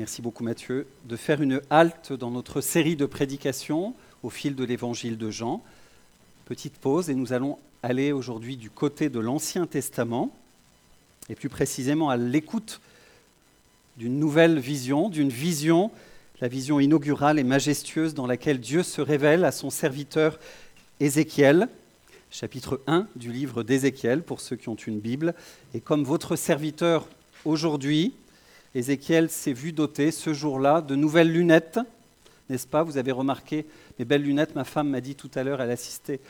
merci beaucoup Mathieu, de faire une halte dans notre série de prédications au fil de l'évangile de Jean. Petite pause et nous allons aller aujourd'hui du côté de l'Ancien Testament et plus précisément à l'écoute d'une nouvelle vision, d'une vision, la vision inaugurale et majestueuse dans laquelle Dieu se révèle à son serviteur Ézéchiel, chapitre 1 du livre d'Ézéchiel pour ceux qui ont une Bible. Et comme votre serviteur aujourd'hui, Ézéchiel s'est vu doter ce jour-là de nouvelles lunettes, n'est-ce pas? Vous avez remarqué mes belles lunettes. Ma femme m'a dit tout à l'heure, elle assistait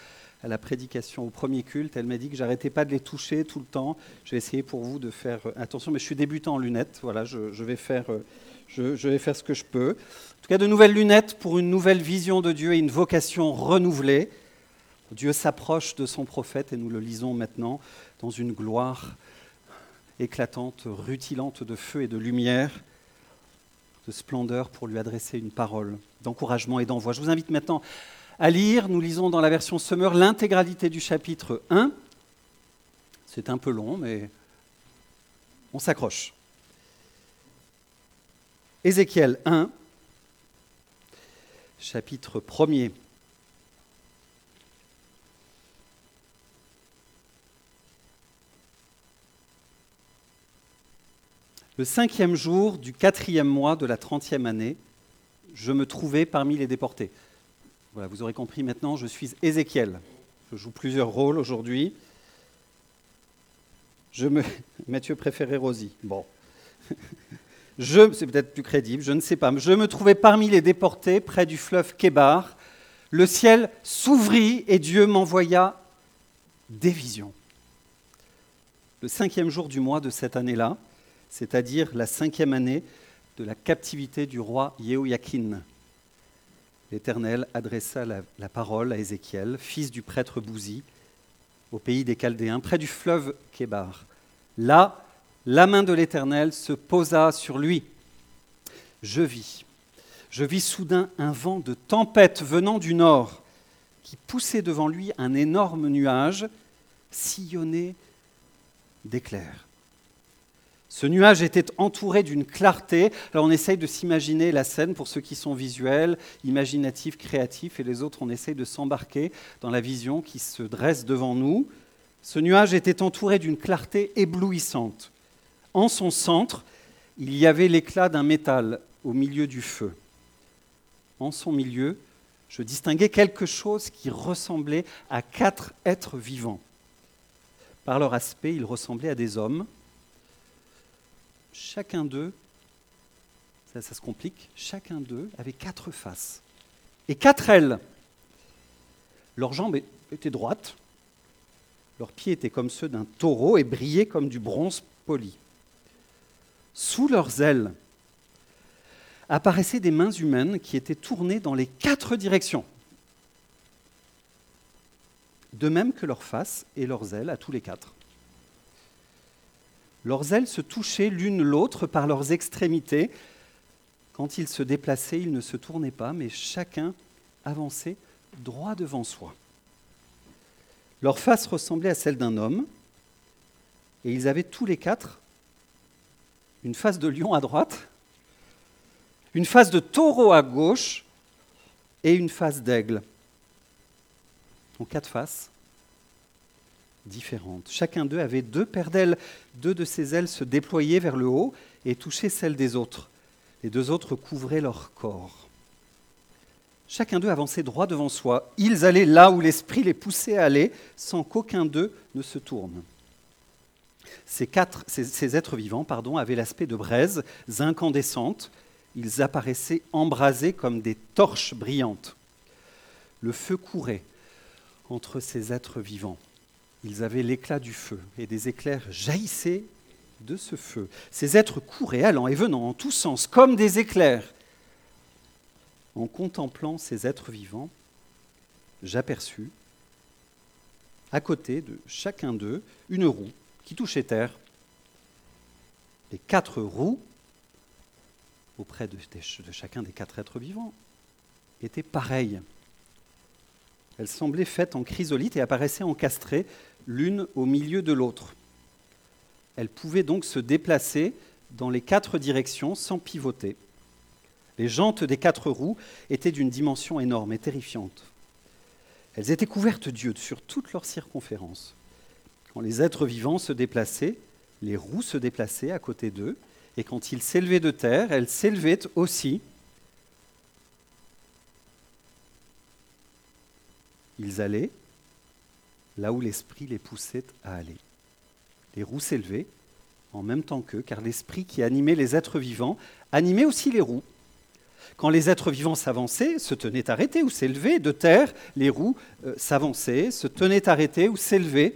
à la prédication au premier culte, elle m'a dit que j'arrêtais pas de les toucher tout le temps. Je vais essayer pour vous de faire euh, attention, mais je suis débutant en lunettes. Voilà, je, vais faire, euh, je, vais faire ce que je peux. En tout cas, de nouvelles lunettes pour une nouvelle vision de Dieu et une vocation renouvelée. Dieu s'approche de son prophète et nous le lisons maintenant dans une gloire éclatante, rutilante de feu et de lumière, de splendeur pour lui adresser une parole d'encouragement et d'envoi. Je vous invite maintenant à lire, nous lisons dans la version Summer l'intégralité du chapitre 1. C'est un peu long, mais on s'accroche. Ézéchiel 1, chapitre 1er. Le cinquième jour du quatrième mois de la trentième année, je me trouvais parmi les déportés. Voilà, vous aurez compris maintenant, je suis Ézéchiel. Je joue plusieurs rôles aujourd'hui. Je me... Mathieu préférait Rosie. Bon. Je... C'est peut-être plus crédible, je ne sais pas. Je me trouvais parmi les déportés près du fleuve Kébar. Le ciel s'ouvrit et Dieu m'envoya des visions. Le cinquième jour du mois de cette année-là, c'est-à-dire la cinquième année de la captivité du roi Yehoiakin. L'Éternel adressa la, parole à Ézéchiel, fils du prêtre Bouzi, au pays des Chaldéens, près du fleuve Kébar. Là, la main de l'Éternel se posa sur lui. Je vis, je vis soudain un vent de tempête venant du nord, qui poussait devant lui un énorme nuage sillonné d'éclairs. Ce nuage était entouré d'une clarté. Alors on essaye de s'imaginer la scène pour ceux qui sont visuels, imaginatifs, créatifs, et les autres, on essaye de s'embarquer dans la vision qui se dresse devant nous. Ce nuage était entouré d'une clarté éblouissante. En son centre, il y avait l'éclat d'un métal au milieu du feu. En son milieu, je distinguais quelque chose qui ressemblait à quatre êtres vivants. Par leur aspect, ils ressemblaient à des hommes chacun d'eux, ça, se complique, chacun d'eux avait quatre faces et quatre ailes. Leurs jambes étaient droites, leurs pieds étaient comme ceux d'un taureau et brillaient comme du bronze poli. Sous leurs ailes apparaissaient des mains humaines qui étaient tournées dans les quatre directions, de même que leurs faces et leurs ailes à tous les quatre. Leurs ailes se touchaient l'une l'autre par leurs extrémités. Quand ils se déplaçaient, ils ne se tournaient pas, mais chacun avançait droit devant soi. Leur face ressemblait à celle d'un homme, et ils avaient tous les quatre une face de lion à droite, une face de taureau à gauche et une face d'aigle. Donc quatre faces différentes. Chacun d'eux avait deux paires d'ailes. Deux de ses ailes se déployaient vers le haut et touchaient celles des autres. Les deux autres couvraient leur corps. Chacun d'eux avançait droit devant soi. Ils allaient là où l'esprit les poussait à aller, sans qu'aucun d'eux ne se tourne. Ces, quatre, êtres vivants avaient l'aspect de braises incandescentes. Ils apparaissaient embrasés comme des torches brillantes. Le feu courait entre ces êtres vivants. Ils avaient l'éclat du feu, et des éclairs jaillissaient de ce feu. Ces êtres couraient, allant et venant en tous sens, comme des éclairs. En contemplant ces êtres vivants, j'aperçus, à côté de chacun d'eux, une roue qui touchait terre. Les quatre roues, auprès de, de chacun des quatre êtres vivants, étaient pareilles. Elles semblaient faites en chrysolite et apparaissaient encastrées l'une au milieu de l'autre. Elles pouvaient donc se déplacer dans les quatre directions sans pivoter. Les jantes des quatre roues étaient d'une dimension énorme et terrifiante. Elles étaient couvertes d'yeux sur toute leur circonférence. Quand les êtres vivants se déplaçaient, les roues se déplaçaient à côté d'eux, et quand ils s'élevaient de terre, elles s'élevaient aussi. Ils allaient là où l'esprit les poussait à aller. Les roues s'élevaient en même temps qu'eux, car l'esprit qui animait les êtres vivants animait aussi les roues. Quand les êtres vivants s'avançaient, se tenaient arrêtés ou s'élevaient de terre, les roues euh, s'avançaient, se tenaient arrêtés ou s'élevaient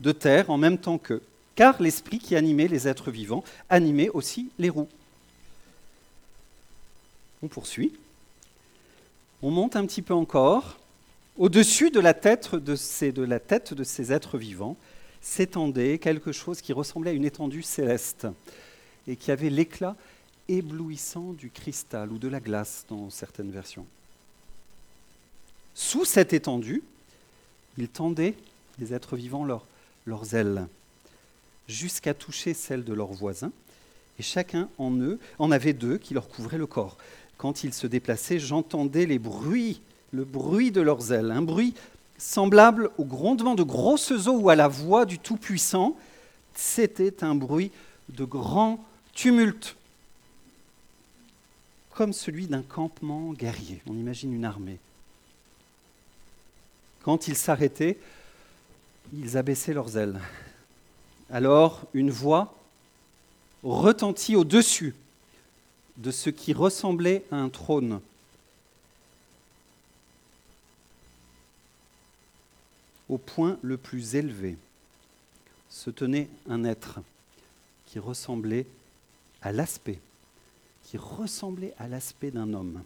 de terre en même temps qu'eux, car l'esprit qui animait les êtres vivants animait aussi les roues. On poursuit. On monte un petit peu encore. Au-dessus de la tête de ces, de la tête de ces êtres vivants s'étendait quelque chose qui ressemblait à une étendue céleste et qui avait l'éclat éblouissant du cristal ou de la glace dans certaines versions. Sous cette étendue, ils tendaient, les êtres vivants, leurs ailes, jusqu'à toucher celles de leurs voisins, et chacun en eux en avait deux qui leur couvraient le corps. Quand ils se déplaçaient, j'entendais les bruits, le bruit de leurs ailes, un bruit semblable au grondement de grosses eaux ou à la voix du Tout-Puissant. C'était un bruit de grand tumulte comme celui d'un campement guerrier. On imagine une armée. Quand ils s'arrêtaient, ils abaissaient leurs ailes. Alors une voix retentit au-dessus de ce qui ressemblait à un trône. Au point le plus élevé se tenait un être qui ressemblait à l'aspect qui ressemblait à l'aspect d'un homme.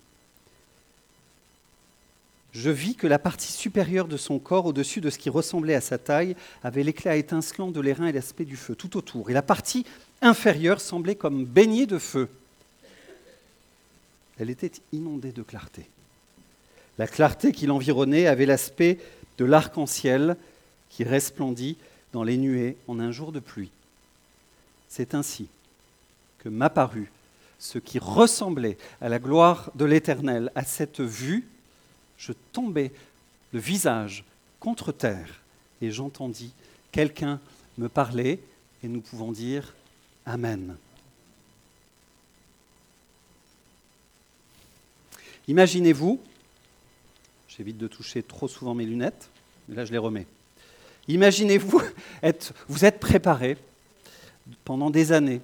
Je vis que la partie supérieure de son corps, au-dessus de ce qui ressemblait à sa taille, avait l'éclat étincelant de l'airain et l'aspect du feu tout autour. Et la partie inférieure semblait comme baignée de feu. Elle était inondée de clarté. La clarté qui l'environnait avait l'aspect de l'arc-en-ciel qui resplendit dans les nuées en un jour de pluie. C'est ainsi que m'apparut ce qui ressemblait à la gloire de l'Éternel, à cette vue, je tombais le visage contre terre et j'entendis quelqu'un me parler et nous pouvons dire Amen. Imaginez-vous, j'évite de toucher trop souvent mes lunettes, mais là je les remets. Imaginez-vous, vous êtes préparé pendant des années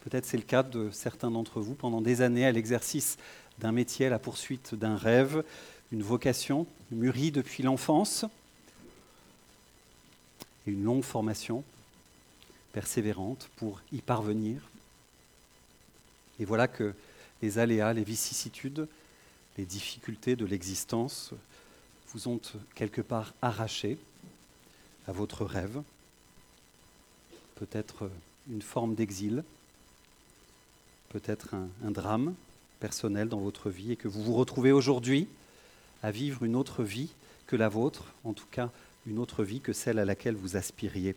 Peut-être c'est le cas de certains d'entre vous pendant des années à l'exercice d'un métier, à la poursuite d'un rêve, une vocation mûrie depuis l'enfance et une longue formation persévérante pour y parvenir. Et voilà que les aléas, les vicissitudes, les difficultés de l'existence vous ont quelque part arraché à votre rêve, peut-être une forme d'exil, peut-être un, drame personnel dans votre vie et que vous vous retrouvez aujourd'hui à vivre une autre vie que la vôtre, en tout cas une autre vie que celle à laquelle vous aspiriez.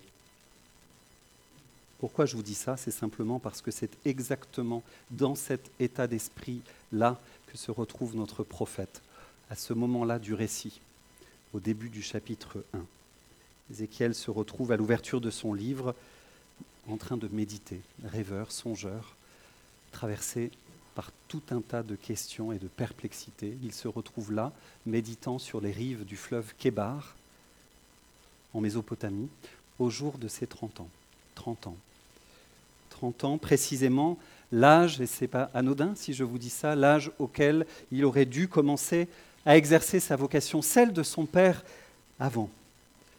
Pourquoi je vous dis ça? C'est simplement parce que c'est exactement dans cet état d'esprit-là que se retrouve notre prophète, à ce moment-là du récit, au début du chapitre 1. Ézéchiel se retrouve à l'ouverture de son livre en train de méditer, rêveur, songeur, traversé par tout un tas de questions et de perplexités. Il se retrouve là, méditant sur les rives du fleuve Kébar, en Mésopotamie, au jour de ses 30 ans. 30 ans. 30 ans, précisément, l'âge, et c'est pas anodin si je vous dis ça, l'âge auquel il aurait dû commencer à exercer sa vocation, celle de son père avant,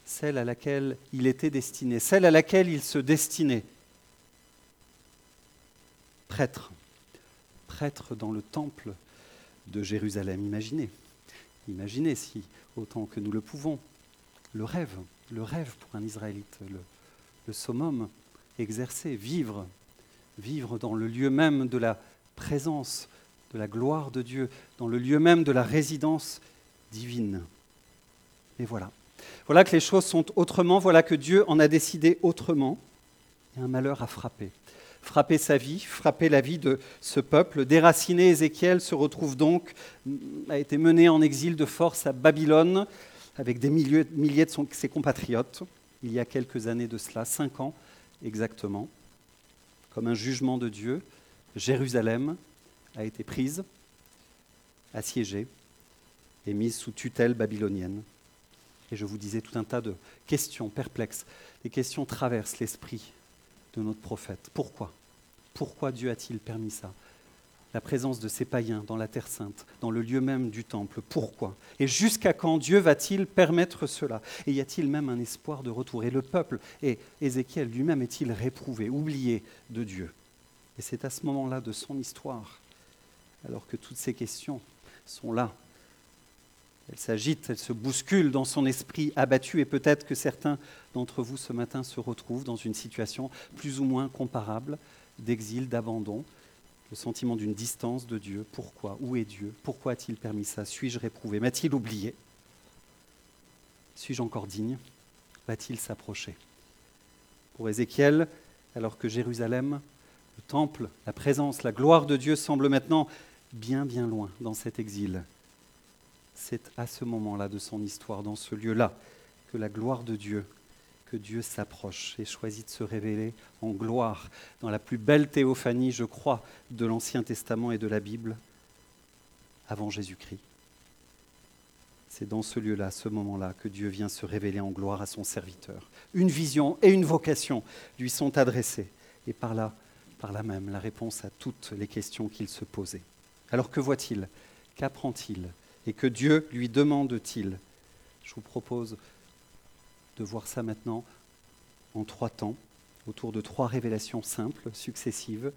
celle à laquelle il était destiné, celle à laquelle il se destinait. Prêtre, prêtre dans le temple de Jérusalem. Imaginez, imaginez si, autant que nous le pouvons, le rêve, le rêve pour un Israélite, le, le exercer, vivre, vivre dans le lieu même de la présence, de la gloire de Dieu, dans le lieu même de la résidence divine. Et voilà. Voilà que les choses sont autrement, voilà que Dieu en a décidé autrement, et un malheur a frappé frapper sa vie, frapper la vie de ce peuple. Déraciné, Ézéchiel se retrouve donc, a été mené en exil de force à Babylone avec des milliers, de ses compatriotes, il y a quelques années de cela, cinq ans exactement, comme un jugement de Dieu. Jérusalem a été prise, assiégée et mise sous tutelle babylonienne. Et je vous disais tout un tas de questions perplexes. Les questions traversent l'esprit de notre prophète. Pourquoi? Pourquoi Dieu a-t-il permis ça? La présence de ces païens dans la Terre sainte, dans le lieu même du temple. Pourquoi? Et jusqu'à quand Dieu va-t-il permettre cela? Et y a-t-il même un espoir de retour? Et le peuple, et Ézéchiel lui-même, est-il réprouvé, oublié de Dieu? Et c'est à ce moment-là de son histoire, alors que toutes ces questions sont là, elle s'agite, elle se bouscule dans son esprit abattu et peut-être que certains d'entre vous ce matin se retrouvent dans une situation plus ou moins comparable d'exil, d'abandon, le sentiment d'une distance de Dieu. Pourquoi? Où est Dieu? Pourquoi a-t-il permis ça? Suis-je réprouvé? M'a-t-il oublié? Suis-je encore digne? Va-t-il s'approcher? Pour Ézéchiel, alors que Jérusalem, le temple, la présence, la gloire de Dieu semble maintenant bien bien loin dans cet exil, c'est à ce moment-là de son histoire, dans ce lieu-là, que la gloire de Dieu, que Dieu s'approche et choisit de se révéler en gloire, dans la plus belle théophanie, je crois, de l'Ancien Testament et de la Bible, avant Jésus-Christ. C'est dans ce lieu-là, ce moment-là, que Dieu vient se révéler en gloire à son serviteur. Une vision et une vocation lui sont adressées. Et par là, par là même, la réponse à toutes les questions qu'il se posait. Alors que voit-il? Qu'apprend-il? Et que Dieu lui demande-t-il? Je vous propose de voir ça maintenant en trois temps, autour de trois révélations simples, successives.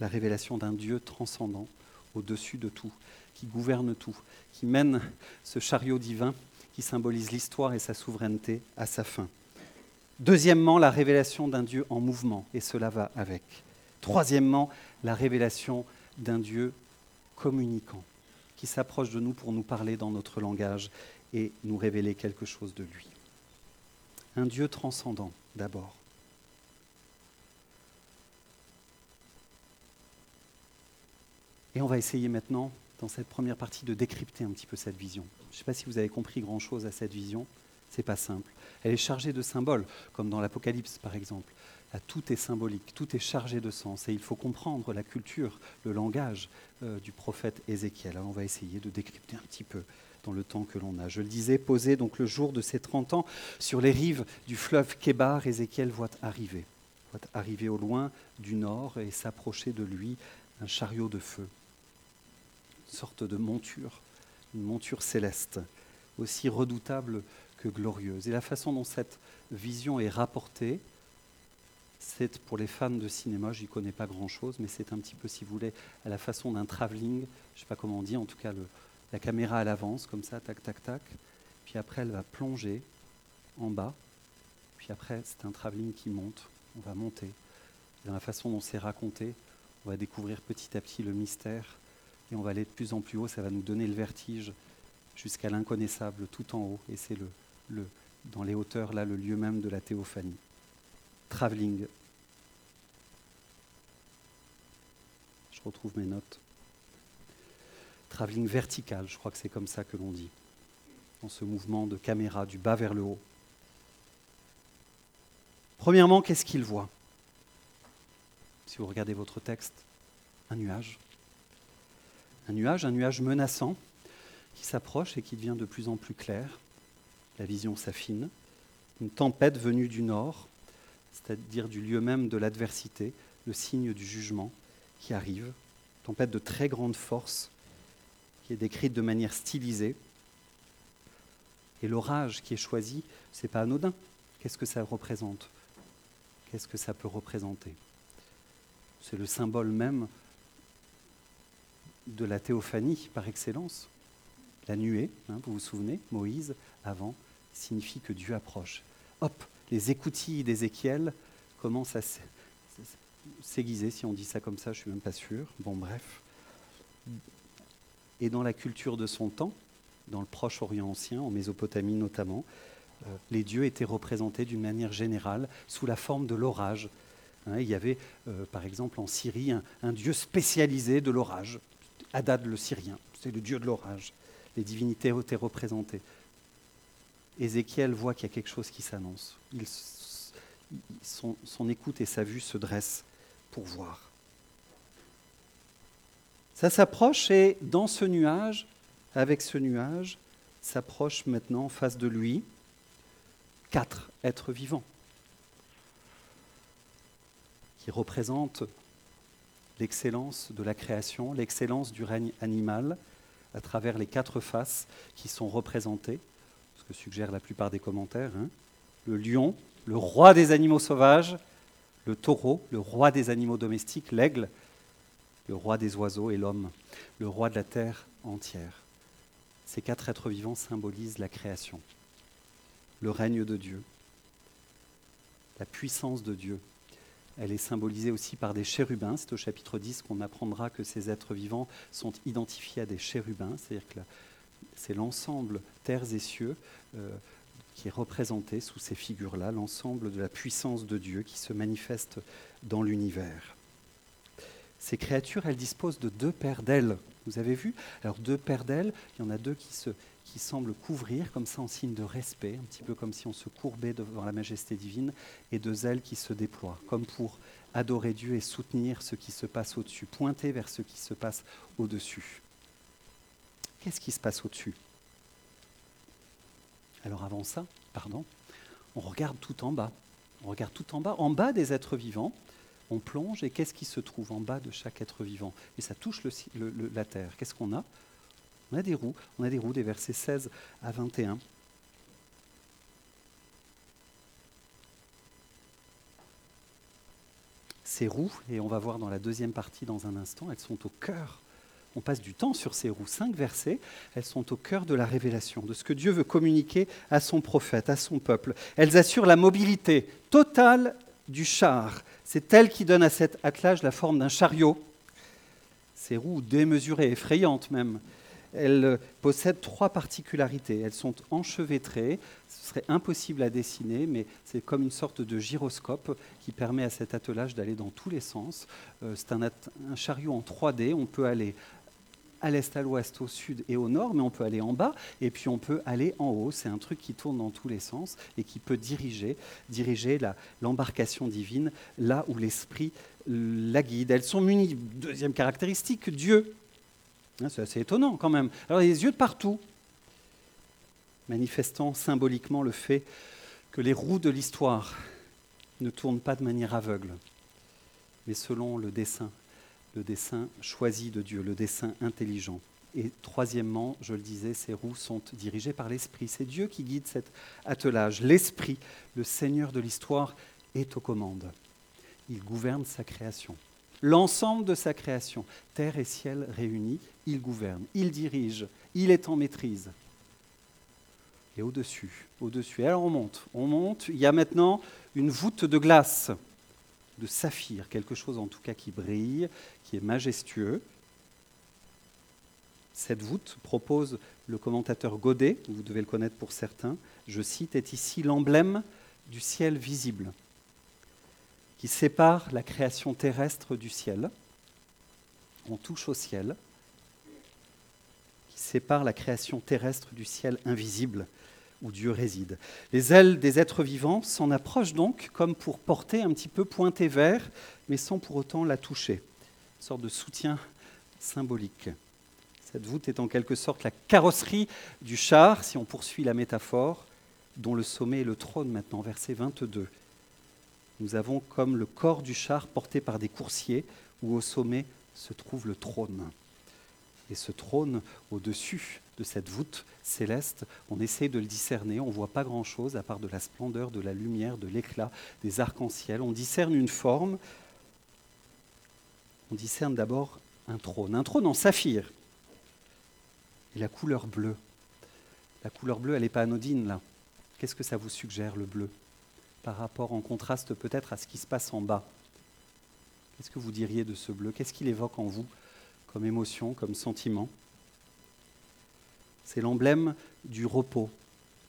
La révélation d'un Dieu transcendant, au-dessus de tout, qui gouverne tout, qui mène ce chariot divin qui symbolise l'histoire et sa souveraineté à sa fin. Deuxièmement, la révélation d'un Dieu en mouvement, et cela va avec. Troisièmement, la révélation d'un Dieu communicant qui s'approche de nous pour nous parler dans notre langage et nous révéler quelque chose de lui. Un Dieu transcendant d'abord. Et on va essayer maintenant, dans cette première partie, de décrypter un petit peu cette vision. Je ne sais pas si vous avez compris grand-chose à cette vision. Ce n'est pas simple. Elle est chargée de symboles, comme dans l'Apocalypse par exemple tout est symbolique, tout est chargé de sens. Et il faut comprendre la culture, le langage euh, du prophète Ézéchiel. Alors on va essayer de décrypter un petit peu dans le temps que l'on a. Je le disais, posé donc le jour de ses 30 ans sur les rives du fleuve Kébar, Ézéchiel voit arriver, voit arriver au loin du nord et s'approcher de lui un chariot de feu, une sorte de monture, une monture céleste, aussi redoutable que glorieuse. Et la façon dont cette vision est rapportée, c'est pour les fans de cinéma, j'y connais pas grand-chose, mais c'est un petit peu, si vous voulez, à la façon d'un travelling, je ne sais pas comment on dit, en tout cas la caméra à l'avance, comme ça, tac, tac, tac. Puis après, elle va plonger en bas. Puis après, c'est un travelling qui monte, on va monter. Dans la façon dont c'est raconté, on va découvrir petit à petit le mystère et on va aller de plus en plus haut, ça va nous donner le vertige jusqu'à l'inconnaissable tout en haut. Et c'est le, dans les hauteurs, là, le lieu même de la théophanie travelling. Je retrouve mes notes. Travelling vertical, je crois que c'est comme ça que l'on dit, dans ce mouvement de caméra du bas vers le haut. Premièrement, qu'est-ce qu'il voit? Si vous regardez votre texte, un nuage. Un nuage, un nuage menaçant qui s'approche et qui devient de plus en plus clair. La vision s'affine. Une tempête venue du nord c'est-à-dire du lieu même de l'adversité, le signe du jugement qui arrive, tempête de très grande force, qui est décrite de manière stylisée. Et l'orage qui est choisi, ce n'est pas anodin. Qu'est-ce que ça représente? Qu'est-ce que ça peut représenter? C'est le symbole même de la théophanie par excellence. La nuée, hein, vous vous souvenez, Moïse, avant, signifie que Dieu approche. Hop, les écoutilles d'Ézéchiel commencent à s'aiguiser, si on dit ça comme ça, je ne suis même pas sûr. Bon, bref. Et dans la culture de son temps, dans le Proche-Orient ancien, en Mésopotamie notamment, euh, les dieux étaient représentés d'une manière générale sous la forme de l'orage, Hein, il y avait, euh, par exemple, en Syrie, un, dieu spécialisé de l'orage, Hadad le Syrien, c'est le dieu de l'orage. Les divinités étaient représentées. Ézéchiel voit qu'il y a quelque chose qui s'annonce. Son, son écoute et sa vue se dressent pour voir. Ça s'approche et dans ce nuage, avec ce nuage, s'approche maintenant en face de lui quatre êtres vivants qui représentent l'excellence de la création, l'excellence du règne animal à travers les quatre faces qui sont représentées, ce que suggèrent la plupart des commentaires. Hein. Le lion, le roi des animaux sauvages, le taureau, le roi des animaux domestiques, l'aigle, le roi des oiseaux et l'homme, le roi de la terre entière. Ces quatre êtres vivants symbolisent la création, le règne de Dieu, la puissance de Dieu. Elle est symbolisée aussi par des chérubins. C'est au chapitre 10 qu'on apprendra que ces êtres vivants sont identifiés à des chérubins, c'est-à-dire que c'est l'ensemble, terres et cieux, euh, qui est représenté sous ces figures-là, l'ensemble de la puissance de Dieu qui se manifeste dans l'univers. Ces créatures, elles disposent de deux paires d'ailes. Vous avez vu Alors deux paires d'ailes, il y en a deux qui, se, qui semblent couvrir comme ça en signe de respect, un petit peu comme si on se courbait devant la majesté divine, et deux ailes qui se déploient, comme pour adorer Dieu et soutenir ce qui se passe au-dessus, pointer vers ce qui se passe au-dessus. Qu'est-ce qui se passe au-dessus? Alors avant ça, pardon, on regarde tout en bas. On regarde tout en bas, en bas des êtres vivants, on plonge et qu'est-ce qui se trouve en bas de chaque être vivant? Et ça touche la terre. Qu'est-ce qu'on a? On a des roues, on a des roues des versets 16 à 21. Ces roues, et on va voir dans la deuxième partie dans un instant, elles sont au cœur. On passe du temps sur ces roues. Cinq versets, elles sont au cœur de la révélation, de ce que Dieu veut communiquer à son prophète, à son peuple. Elles assurent la mobilité totale du char. C'est elle qui donne à cet attelage la forme d'un chariot. Ces roues démesurées, effrayantes même. Elles possèdent trois particularités. Elles sont enchevêtrées, ce serait impossible à dessiner, mais c'est comme une sorte de gyroscope qui permet à cet attelage d'aller dans tous les sens. Euh, c'est un, chariot en 3D, on peut aller à l'est, à l'ouest, au sud et au nord, mais on peut aller en bas et puis on peut aller en haut. C'est un truc qui tourne dans tous les sens et qui peut diriger, diriger l'embarcation divine là où l'esprit la guide. Elles sont munies, deuxième caractéristique, Dieu. Hein, c'est assez étonnant quand même. Alors il y a yeux de partout, manifestant symboliquement le fait que les roues de l'histoire ne tournent pas de manière aveugle, mais selon le dessein le dessin choisi de Dieu, le dessin intelligent. Et troisièmement, je le disais, ces roues sont dirigées par l'Esprit. C'est Dieu qui guide cet attelage. L'Esprit, le Seigneur de l'histoire, est aux commandes. Il gouverne sa création. L'ensemble de sa création, terre et ciel réunis, il gouverne, il dirige, il est en maîtrise. Et au-dessus, au-dessus, alors on monte, on monte, il y a maintenant une voûte de glace de saphir, quelque chose en tout cas qui brille, qui est majestueux. Cette voûte propose le commentateur Godet, vous devez le connaître pour certains, je cite, est ici l'emblème du ciel visible, qui sépare la création terrestre du ciel. On touche au ciel, qui sépare la création terrestre du ciel invisible où Dieu réside. Les ailes des êtres vivants s'en approchent donc comme pour porter un petit peu pointé vers, mais sans pour autant la toucher. Une sorte de soutien symbolique. Cette voûte est en quelque sorte la carrosserie du char, si on poursuit la métaphore, dont le sommet est le trône maintenant, verset 22. Nous avons comme le corps du char porté par des coursiers, où au sommet se trouve le trône. Et ce trône, au-dessus de cette voûte céleste, on essaie de le discerner, on ne voit pas grand-chose à part de la splendeur, de la lumière, de l'éclat, des arcs-en-ciel. On discerne une forme, on discerne d'abord un trône, un trône en saphir, et la couleur bleue. La couleur bleue, elle n'est pas anodine là. Qu'est-ce que ça vous suggère, le bleu Par rapport, en contraste peut-être à ce qui se passe en bas? Qu'est-ce que vous diriez de ce bleu? Qu'est-ce qu'il évoque en vous? Comme émotion, comme sentiment. C'est l'emblème du repos,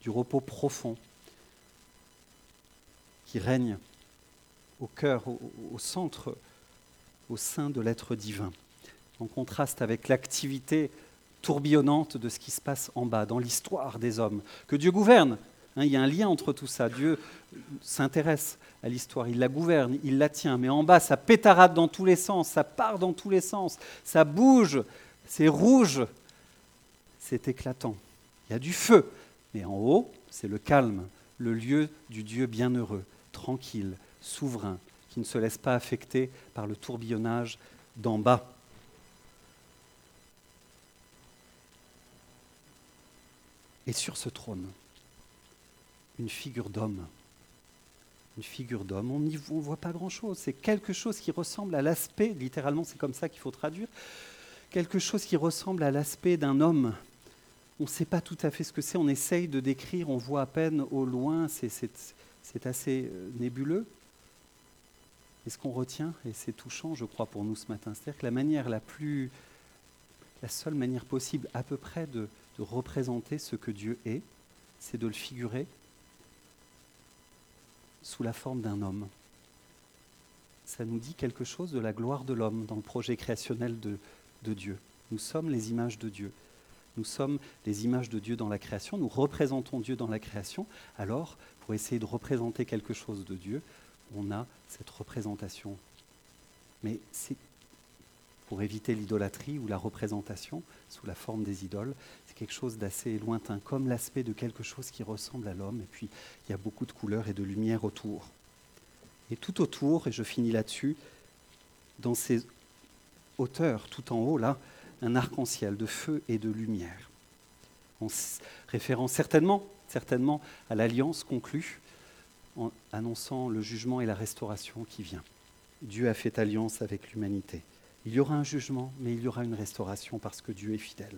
du repos profond qui règne au cœur, au, centre, au sein de l'être divin, en contraste avec l'activité tourbillonnante de ce qui se passe en bas, dans l'histoire des hommes, que Dieu gouverne. Hein, il y a un lien entre tout ça. Dieu s'intéresse à l'histoire, il la gouverne, il la tient. Mais en bas, ça pétarade dans tous les sens, ça part dans tous les sens, ça bouge, c'est rouge, c'est éclatant. Il y a du feu. Mais en haut, c'est le calme, le lieu du Dieu bienheureux, tranquille, souverain, qui ne se laisse pas affecter par le tourbillonnage d'en bas. Et sur ce trône, une figure d'homme. Une figure d'homme. On ne voit pas grand-chose. C'est quelque chose qui ressemble à l'aspect, littéralement c'est comme ça qu'il faut traduire, quelque chose qui ressemble à l'aspect d'un homme. On ne sait pas tout à fait ce que c'est, on essaye de décrire, on voit à peine au loin, c'est assez euh, nébuleux. Et ce qu'on retient, et c'est touchant, je crois, pour nous ce matin, c'est-à-dire que la manière la plus, la seule manière possible à peu près de représenter ce que Dieu est, c'est de le figurer sous la forme d'un homme. Ça nous dit quelque chose de la gloire de l'homme dans le projet créationnel de, Dieu. Nous sommes les images de Dieu. Nous sommes les images de Dieu dans la création, nous représentons Dieu dans la création. Alors, pour essayer de représenter quelque chose de Dieu, on a cette représentation. Mais c'est pour éviter l'idolâtrie ou la représentation sous la forme des idoles, c'est quelque chose d'assez lointain, comme l'aspect de quelque chose qui ressemble à l'homme, et puis il y a beaucoup de couleurs et de lumière autour. Et tout autour, et je finis là-dessus, dans ces hauteurs, tout en haut, là, un arc-en-ciel de feu et de lumière, en référant certainement, certainement à l'alliance conclue en annonçant le jugement et la restauration qui vient. Dieu a fait alliance avec l'humanité. Il y aura un jugement, mais il y aura une restauration parce que Dieu est fidèle.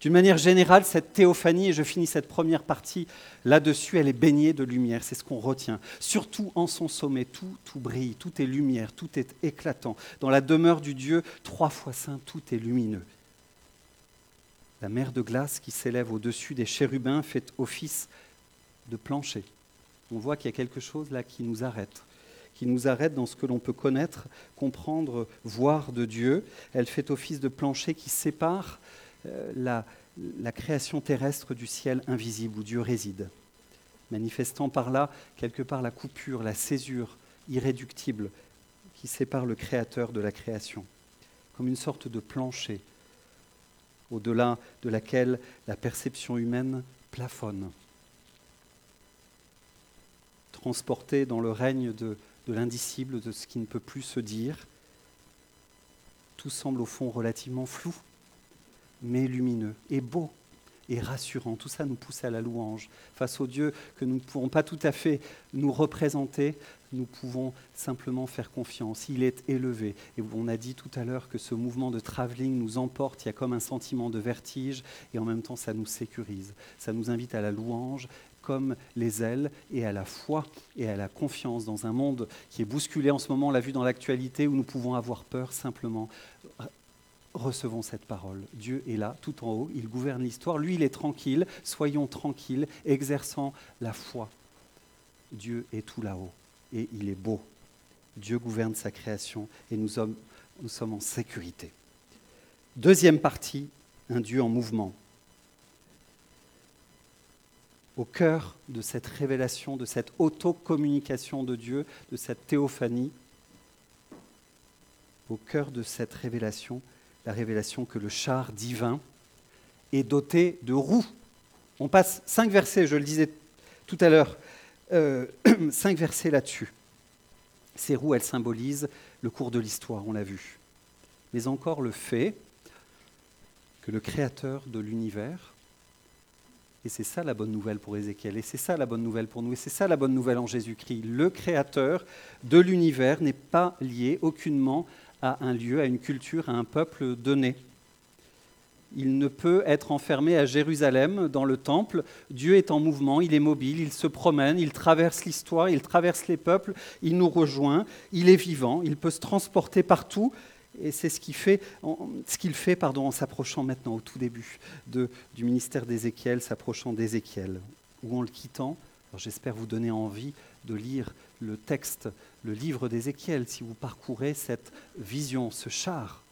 D'une manière générale, cette théophanie, et je finis cette première partie là-dessus, elle est baignée de lumière, c'est ce qu'on retient. Surtout en son sommet, tout, tout brille, tout est lumière, tout est éclatant. Dans la demeure du Dieu, trois fois saint, tout est lumineux. La mer de glace qui s'élève au-dessus des chérubins fait office de plancher on voit qu'il y a quelque chose là qui nous arrête, qui nous arrête dans ce que l'on peut connaître, comprendre, voir de Dieu. Elle fait office de plancher qui sépare euh, la, la création terrestre du ciel invisible où Dieu réside, manifestant par là quelque part la coupure, la césure irréductible qui sépare le Créateur de la création, comme une sorte de plancher au-delà de laquelle la perception humaine plafonne transporté dans le règne de, l'indicible, de ce qui ne peut plus se dire. Tout semble au fond relativement flou, mais lumineux et beau et rassurant. Tout ça nous pousse à la louange. Face au Dieu que nous ne pouvons pas tout à fait nous représenter, nous pouvons simplement faire confiance. Il est élevé. Et on a dit tout à l'heure que ce mouvement de travelling nous emporte. Il y a comme un sentiment de vertige et en même temps ça nous sécurise. Ça nous invite à la louange comme les ailes et à la foi et à la confiance dans un monde qui est bousculé en ce moment, on l'a vu dans l'actualité, où nous pouvons avoir peur simplement. Recevons cette parole. Dieu est là, tout en haut, il gouverne l'histoire. Lui, il est tranquille. Soyons tranquilles, exerçant la foi. Dieu est tout là-haut et il est beau. Dieu gouverne sa création et nous sommes, nous sommes en sécurité. Deuxième partie, un Dieu en mouvement au cœur de cette révélation, de cette auto-communication de Dieu, de cette théophanie, au cœur de cette révélation, la révélation que le char divin est doté de roues. On passe cinq versets, je le disais tout à l'heure, euh, cinq versets là-dessus. Ces roues, elles symbolisent le cours de l'histoire, on l'a vu. Mais encore le fait que le créateur de l'univers et c'est ça la bonne nouvelle pour Ézéchiel, et c'est ça la bonne nouvelle pour nous, et c'est ça la bonne nouvelle en Jésus-Christ. Le Créateur de l'univers n'est pas lié aucunement à un lieu, à une culture, à un peuple donné. Il ne peut être enfermé à Jérusalem, dans le temple. Dieu est en mouvement, il est mobile, il se promène, il traverse l'histoire, il traverse les peuples, il nous rejoint, il est vivant, il peut se transporter partout et c'est ce qu'il fait, pardon, en s'approchant maintenant au tout début de, du ministère d'Ézéchiel, s'approchant d'Ézéchiel, ou en le quittant. J'espère vous donner envie de lire le texte, le livre d'Ézéchiel, si vous parcourez cette vision, ce char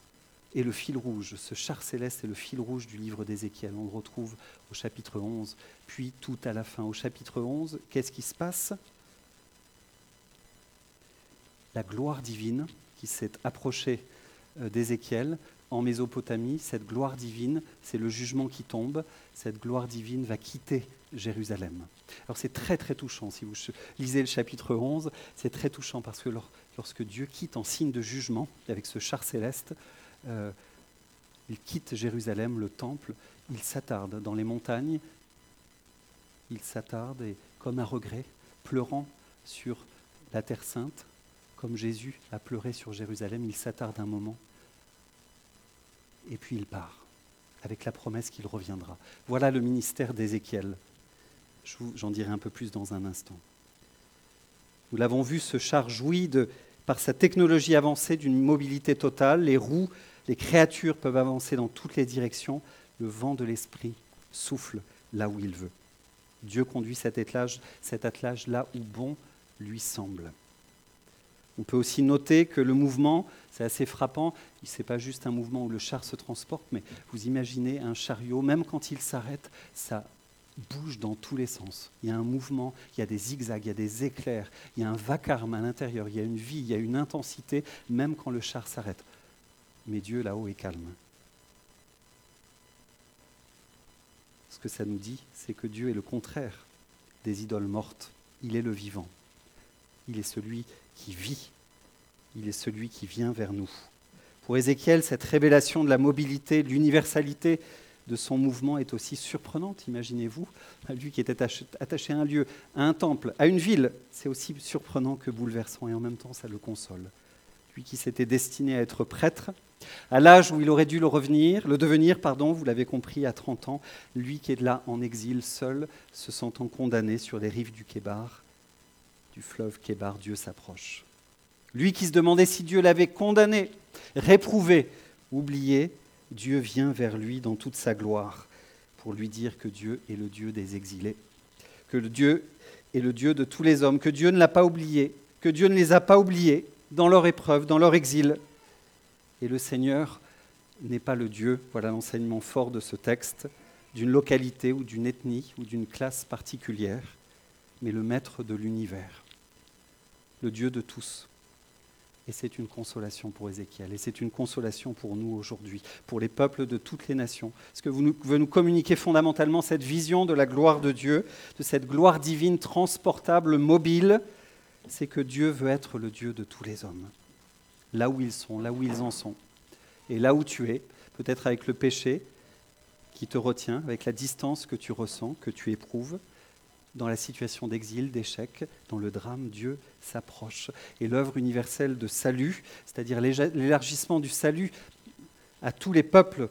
et le fil rouge, ce char céleste est le fil rouge du livre d'Ézéchiel. On le retrouve au chapitre 11, puis tout à la fin. Au chapitre 11, qu'est-ce qui se passe? La gloire divine qui s'est approchée d'Ézéchiel en Mésopotamie, cette gloire divine, c'est le jugement qui tombe, cette gloire divine va quitter Jérusalem. Alors c'est très très touchant, si vous lisez le chapitre 11, c'est très touchant parce que lorsque Dieu quitte en signe de jugement, avec ce char céleste, euh, il quitte Jérusalem, le temple, il s'attarde dans les montagnes, il s'attarde et comme un regret, pleurant sur la terre sainte, comme Jésus a pleuré sur Jérusalem, il s'attarde un moment et puis il part, avec la promesse qu'il reviendra. Voilà le ministère d'Ézéchiel. J'en dirai un peu plus dans un instant. Nous l'avons vu, ce char jouit par sa technologie avancée d'une mobilité totale. Les roues, les créatures peuvent avancer dans toutes les directions. Le vent de l'esprit souffle là où il veut. Dieu conduit cet attelage, cet attelage là où bon lui semble. On peut aussi noter que le mouvement, c'est assez frappant, ce n'est pas juste un mouvement où le char se transporte, mais vous imaginez un chariot, même quand il s'arrête, ça bouge dans tous les sens. Il y a un mouvement, il y a des zigzags, il y a des éclairs, il y a un vacarme à l'intérieur, il y a une vie, il y a une intensité, même quand le char s'arrête. Mais Dieu là-haut est calme. Ce que ça nous dit, c'est que Dieu est le contraire des idoles mortes. Il est le vivant. Il est celui qui vit. Il est celui qui vient vers nous. Pour Ézéchiel, cette révélation de la mobilité, de l'universalité de son mouvement est aussi surprenante, imaginez-vous. Lui qui était attaché à un lieu, à un temple, à une ville, c'est aussi surprenant que bouleversant, et en même temps ça le console. Lui qui s'était destiné à être prêtre, à l'âge où il aurait dû le revenir, le devenir, pardon, vous l'avez compris, à 30 ans, lui qui est là en exil seul, se sentant condamné sur les rives du Kébar, du fleuve Kébar, Dieu s'approche. Lui qui se demandait si Dieu l'avait condamné, réprouvé, oublié, Dieu vient vers lui dans toute sa gloire pour lui dire que Dieu est le Dieu des exilés, que Dieu est le Dieu de tous les hommes, que Dieu ne l'a pas oublié, que Dieu ne les a pas oubliés dans leur épreuve, dans leur exil. Et le Seigneur n'est pas le Dieu, voilà l'enseignement fort de ce texte, d'une localité ou d'une ethnie ou d'une classe particulière, mais le Maître de l'univers, le Dieu de tous. Et c'est une consolation pour Ézéchiel, et c'est une consolation pour nous aujourd'hui, pour les peuples de toutes les nations. Parce que vous veut nous communiquer fondamentalement cette vision de la gloire de Dieu, de cette gloire divine transportable, mobile, c'est que Dieu veut être le Dieu de tous les hommes, là où ils sont, là où ils en sont. Et là où tu es, peut-être avec le péché qui te retient, avec la distance que tu ressens, que tu éprouves, dans la situation d'exil, d'échec, dans le drame, Dieu s'approche. Et l'œuvre universelle de salut, c'est-à-dire l'élargissement du salut à tous les peuples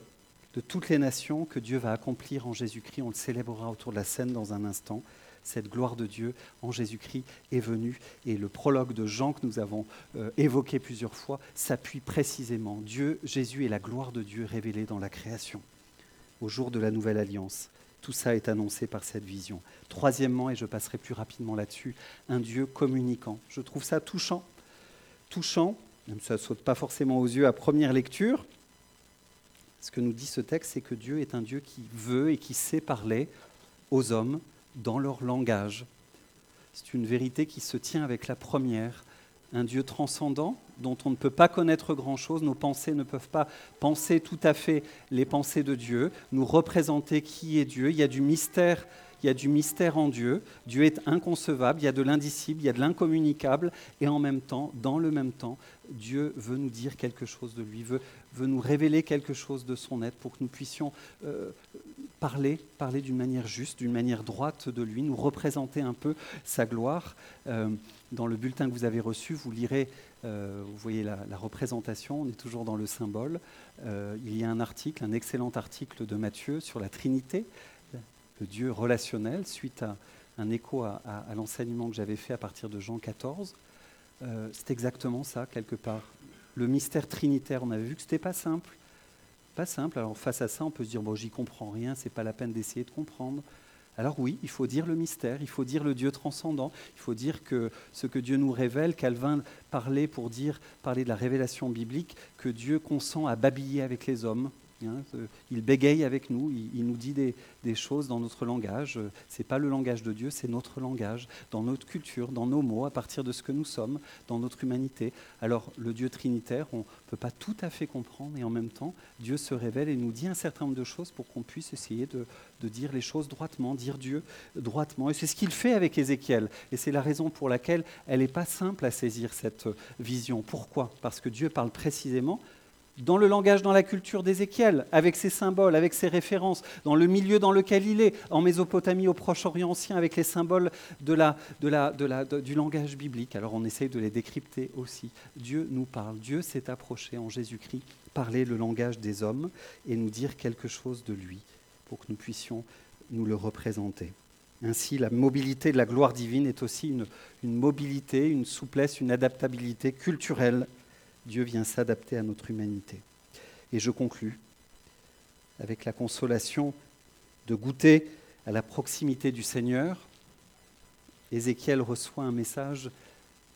de toutes les nations que Dieu va accomplir en Jésus-Christ, on le célébrera autour de la scène dans un instant. Cette gloire de Dieu en Jésus-Christ est venue et le prologue de Jean que nous avons euh, évoqué plusieurs fois s'appuie précisément. Dieu, Jésus est la gloire de Dieu révélée dans la création au jour de la nouvelle alliance. Tout ça est annoncé par cette vision. Troisièmement, et je passerai plus rapidement là-dessus, un Dieu communicant. Je trouve ça touchant. Touchant, même si ça ne saute pas forcément aux yeux à première lecture. Ce que nous dit ce texte, c'est que Dieu est un Dieu qui veut et qui sait parler aux hommes dans leur langage. C'est une vérité qui se tient avec la première, un Dieu transcendant dont on ne peut pas connaître grand-chose, nos pensées ne peuvent pas penser tout à fait les pensées de Dieu, nous représenter qui est Dieu. Il y a du mystère, il y a du mystère en Dieu. Dieu est inconcevable, il y a de l'indicible, il y a de l'incommunicable, et en même temps, dans le même temps, Dieu veut nous dire quelque chose de lui, veut, veut nous révéler quelque chose de son être pour que nous puissions euh, parler, parler d'une manière juste, d'une manière droite de lui, nous représenter un peu sa gloire. Euh, dans le bulletin que vous avez reçu, vous lirez, euh, vous voyez la, représentation, on est toujours dans le symbole. Euh, il y a un article, un excellent article de Matthieu sur la Trinité, le Dieu relationnel, suite à un écho à, l'enseignement que j'avais fait à partir de Jean 14. c'est exactement ça, quelque part. Le mystère trinitaire, on avait vu que ce n'était pas simple pas simple. Alors face à ça, on peut se dire bon, j'y comprends rien, c'est pas la peine d'essayer de comprendre. Alors oui, il faut dire le mystère, il faut dire le Dieu transcendant, il faut dire que ce que Dieu nous révèle, Calvin parlait pour dire, parler de la révélation biblique, que Dieu consent à babiller avec les hommes, Il bégaye avec nous, il, nous dit des, choses dans notre langage. Ce n'est pas le langage de Dieu, c'est notre langage, dans notre culture, dans nos mots, à partir de ce que nous sommes, dans notre humanité. Alors le Dieu trinitaire, on ne peut pas tout à fait comprendre, et en même temps, Dieu se révèle et nous dit un certain nombre de choses pour qu'on puisse essayer de, de dire les choses droitement, dire Dieu droitement. Et c'est ce qu'il fait avec Ézéchiel. Et c'est la raison pour laquelle elle n'est pas simple à saisir cette vision. Pourquoi? Parce que Dieu parle précisément dans le langage, dans la culture d'Ézéchiel, avec ses symboles, avec ses références, dans le milieu dans lequel il est, en Mésopotamie, au Proche-Orient ancien, avec les symboles du langage biblique. Alors on essaye de les décrypter aussi. Dieu nous parle, Dieu s'est approché en Jésus-Christ, parler le langage des hommes et nous dire quelque chose de lui, pour que nous puissions nous le représenter. Ainsi, la mobilité de la gloire divine est aussi une mobilité, une souplesse, une adaptabilité culturelle Dieu vient s'adapter à notre humanité. Et je conclus avec la consolation de goûter à la proximité du Seigneur. Ézéchiel reçoit un message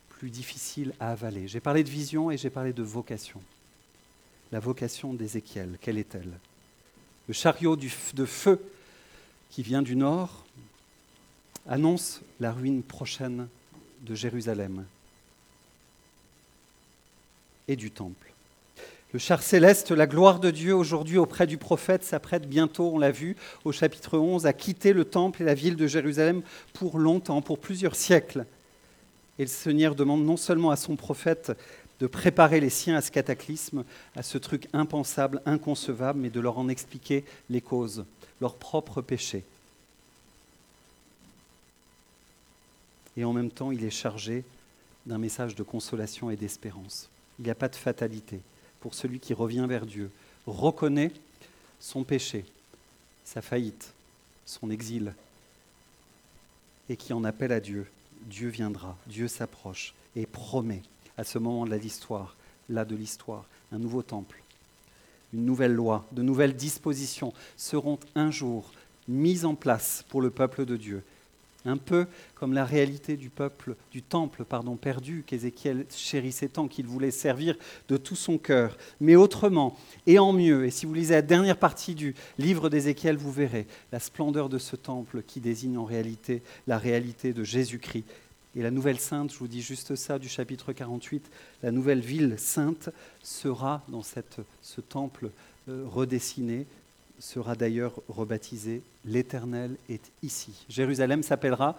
plus difficile à avaler. J'ai parlé de vision et j'ai parlé de vocation. La vocation d'Ézéchiel, quelle est-elle? Le chariot de feu qui vient du nord annonce la ruine prochaine de Jérusalem et du temple. Le char céleste, la gloire de Dieu aujourd'hui auprès du prophète s'apprête bientôt, on l'a vu au chapitre 11, à quitter le temple et la ville de Jérusalem pour longtemps, pour plusieurs siècles. Et le Seigneur demande non seulement à son prophète de préparer les siens à ce cataclysme, à ce truc impensable, inconcevable, mais de leur en expliquer les causes, leurs propres péchés. Et en même temps, il est chargé d'un message de consolation et d'espérance. Il n'y a pas de fatalité pour celui qui revient vers Dieu, reconnaît son péché, sa faillite, son exil, et qui en appelle à Dieu. Dieu viendra, Dieu s'approche et promet à ce moment de l'histoire, là de l'histoire, un nouveau temple, une nouvelle loi, de nouvelles dispositions seront un jour mises en place pour le peuple de Dieu un peu comme la réalité du peuple, du temple pardon, perdu qu'Ézéchiel chérissait tant qu'il voulait servir de tout son cœur, mais autrement et en mieux. Et si vous lisez la dernière partie du livre d'Ézéchiel, vous verrez la splendeur de ce temple qui désigne en réalité la réalité de Jésus-Christ. Et la nouvelle sainte, je vous dis juste ça du chapitre 48, la nouvelle ville sainte sera dans ce temple euh, redessiné, sera d'ailleurs rebaptisé L'Éternel est ici. Jérusalem s'appellera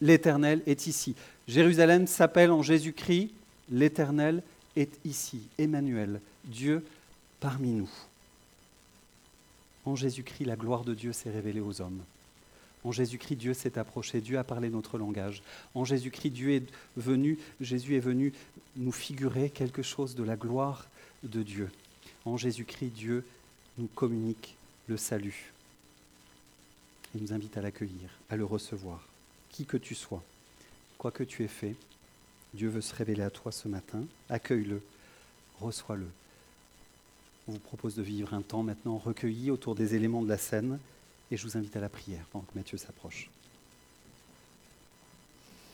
L'Éternel est ici. Jérusalem s'appelle en Jésus-Christ L'Éternel est ici. Emmanuel, Dieu parmi nous. En Jésus-Christ, la gloire de Dieu s'est révélée aux hommes. En Jésus-Christ, Dieu s'est approché, Dieu a parlé notre langage. En Jésus-Christ, Dieu est venu, Jésus est venu nous figurer quelque chose de la gloire de Dieu. En Jésus-Christ, Dieu nous communique le salut. Il nous invite à l'accueillir, à le recevoir. Qui que tu sois, quoi que tu aies fait, Dieu veut se révéler à toi ce matin. Accueille-le, reçois-le. On vous propose de vivre un temps maintenant recueilli autour des éléments de la scène et je vous invite à la prière pendant que Matthieu s'approche.